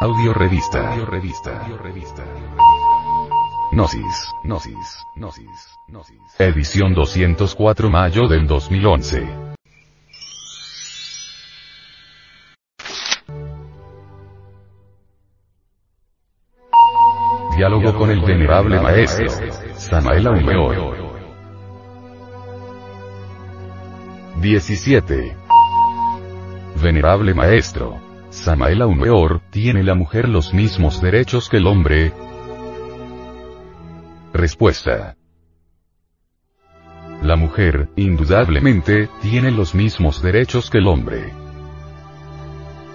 Audio revista. Audio revista. Audio revista. Gnosis, Gnosis, Gnosis, Gnosis. Edición 204 mayo del 2011. Diálogo con el venerable maestro, Samael Aumeor. 17. Venerable maestro. Samael Aumeor, ¿tiene la mujer los mismos derechos que el hombre? Respuesta. La mujer, indudablemente, tiene los mismos derechos que el hombre.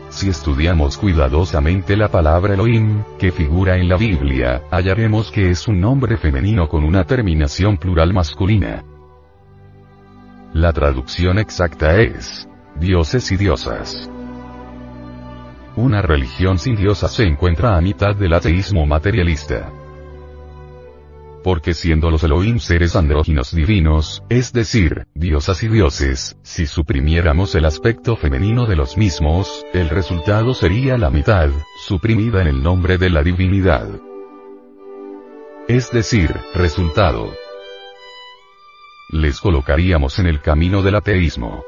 Si estudiamos cuidadosamente la palabra Elohim, que figura en la Biblia, hallaremos que es un nombre femenino con una terminación plural masculina. La traducción exacta es, dioses y diosas. Una religión sin diosas se encuentra a mitad del ateísmo materialista. Porque siendo los Elohim seres andróginos divinos, es decir, diosas y dioses, si suprimiéramos el aspecto femenino de los mismos, el resultado sería la mitad, suprimida en el nombre de la divinidad. Es decir, resultado. Les colocaríamos en el camino del ateísmo.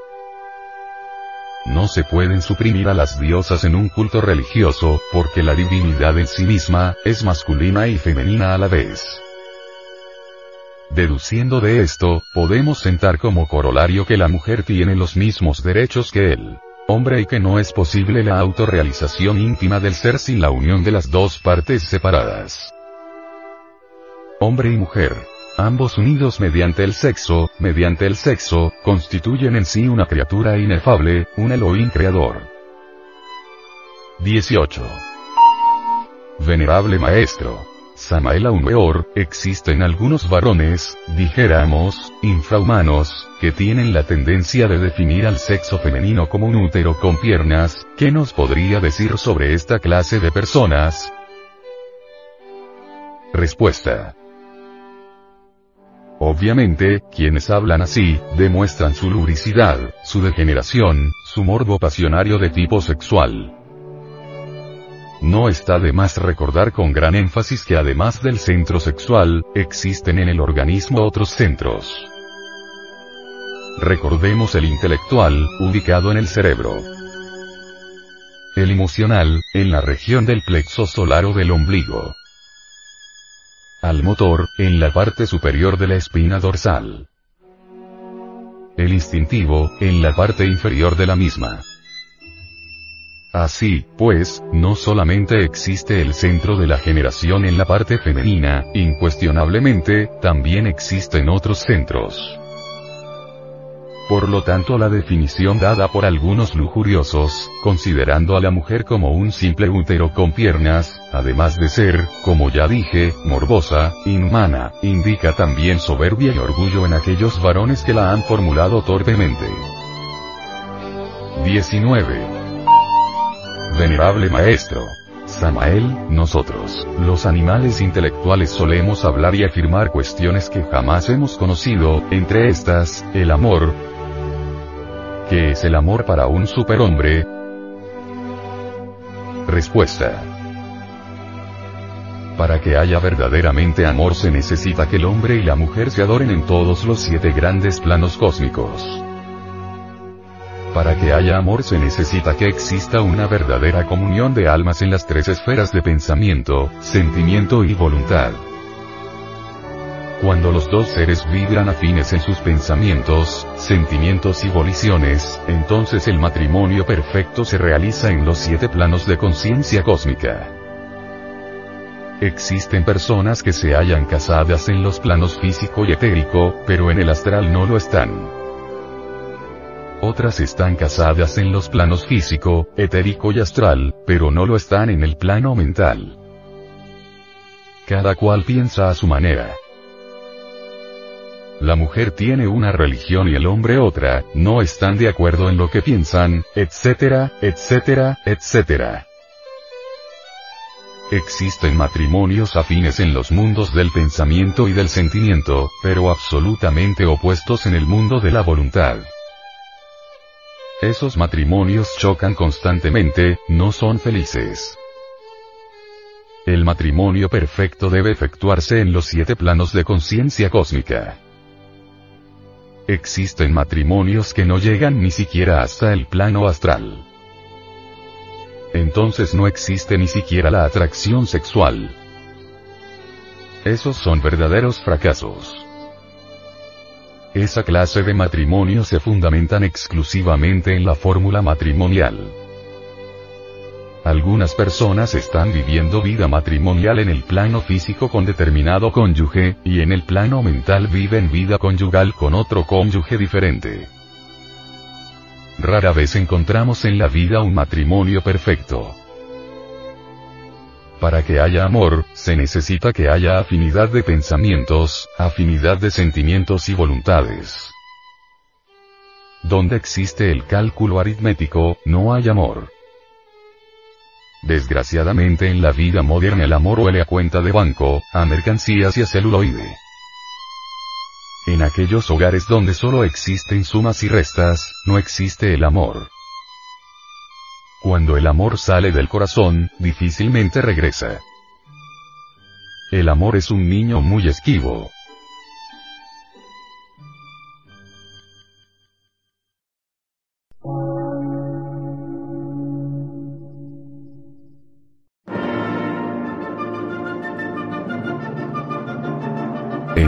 No se pueden suprimir a las diosas en un culto religioso, porque la divinidad en sí misma, es masculina y femenina a la vez. Deduciendo de esto, podemos sentar como corolario que la mujer tiene los mismos derechos que el hombre y que no es posible la autorrealización íntima del ser sin la unión de las dos partes separadas. Hombre y mujer. Ambos unidos mediante el sexo, mediante el sexo, constituyen en sí una criatura inefable, un Elohim creador. 18. Venerable Maestro. Samael Aumeor, existen algunos varones, dijéramos, infrahumanos, que tienen la tendencia de definir al sexo femenino como un útero con piernas, ¿qué nos podría decir sobre esta clase de personas? Respuesta. Obviamente, quienes hablan así, demuestran su lubricidad, su degeneración, su morbo pasionario de tipo sexual. No está de más recordar con gran énfasis que además del centro sexual, existen en el organismo otros centros. Recordemos el intelectual, ubicado en el cerebro. El emocional, en la región del plexo solar o del ombligo al motor, en la parte superior de la espina dorsal. El instintivo, en la parte inferior de la misma. Así, pues, no solamente existe el centro de la generación en la parte femenina, incuestionablemente, también existen otros centros. Por lo tanto la definición dada por algunos lujuriosos, considerando a la mujer como un simple útero con piernas, además de ser, como ya dije, morbosa, inhumana, indica también soberbia y orgullo en aquellos varones que la han formulado torpemente. 19. Venerable Maestro. Samael, nosotros, los animales intelectuales solemos hablar y afirmar cuestiones que jamás hemos conocido, entre estas, el amor, ¿Qué es el amor para un superhombre? Respuesta. Para que haya verdaderamente amor se necesita que el hombre y la mujer se adoren en todos los siete grandes planos cósmicos. Para que haya amor se necesita que exista una verdadera comunión de almas en las tres esferas de pensamiento, sentimiento y voluntad. Cuando los dos seres vibran afines en sus pensamientos, sentimientos y voliciones, entonces el matrimonio perfecto se realiza en los siete planos de conciencia cósmica. Existen personas que se hallan casadas en los planos físico y etérico, pero en el astral no lo están. Otras están casadas en los planos físico, etérico y astral, pero no lo están en el plano mental. Cada cual piensa a su manera. La mujer tiene una religión y el hombre otra, no están de acuerdo en lo que piensan, etcétera, etcétera, etcétera. Existen matrimonios afines en los mundos del pensamiento y del sentimiento, pero absolutamente opuestos en el mundo de la voluntad. Esos matrimonios chocan constantemente, no son felices. El matrimonio perfecto debe efectuarse en los siete planos de conciencia cósmica. Existen matrimonios que no llegan ni siquiera hasta el plano astral. Entonces no existe ni siquiera la atracción sexual. Esos son verdaderos fracasos. Esa clase de matrimonios se fundamentan exclusivamente en la fórmula matrimonial. Algunas personas están viviendo vida matrimonial en el plano físico con determinado cónyuge, y en el plano mental viven vida conyugal con otro cónyuge diferente. Rara vez encontramos en la vida un matrimonio perfecto. Para que haya amor, se necesita que haya afinidad de pensamientos, afinidad de sentimientos y voluntades. Donde existe el cálculo aritmético, no hay amor. Desgraciadamente en la vida moderna el amor huele a cuenta de banco, a mercancías y a celuloide. En aquellos hogares donde solo existen sumas y restas, no existe el amor. Cuando el amor sale del corazón, difícilmente regresa. El amor es un niño muy esquivo.